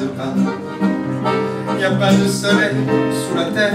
Il n'y a pas de soleil sous la terre.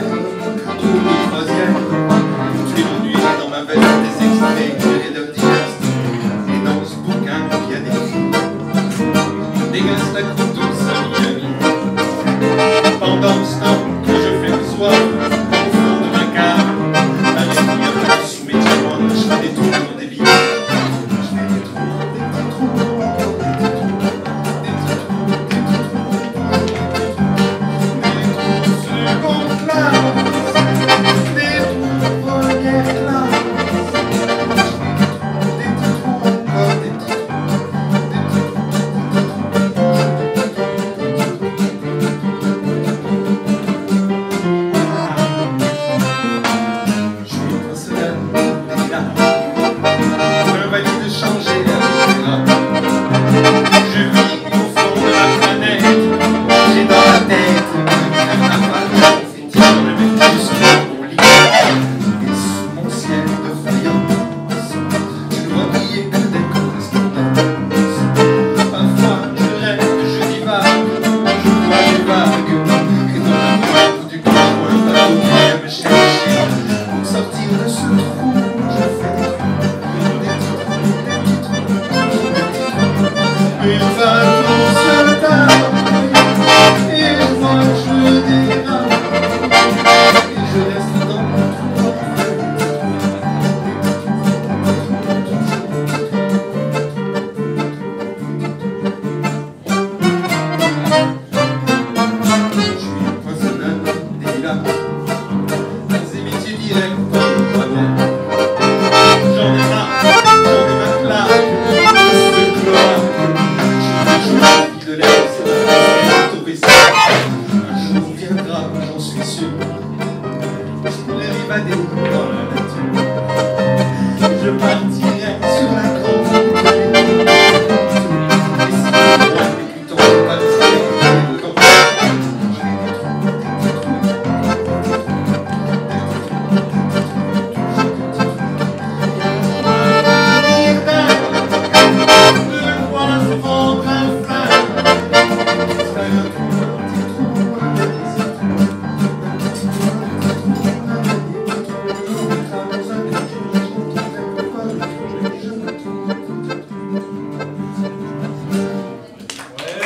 Peace.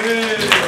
Aê!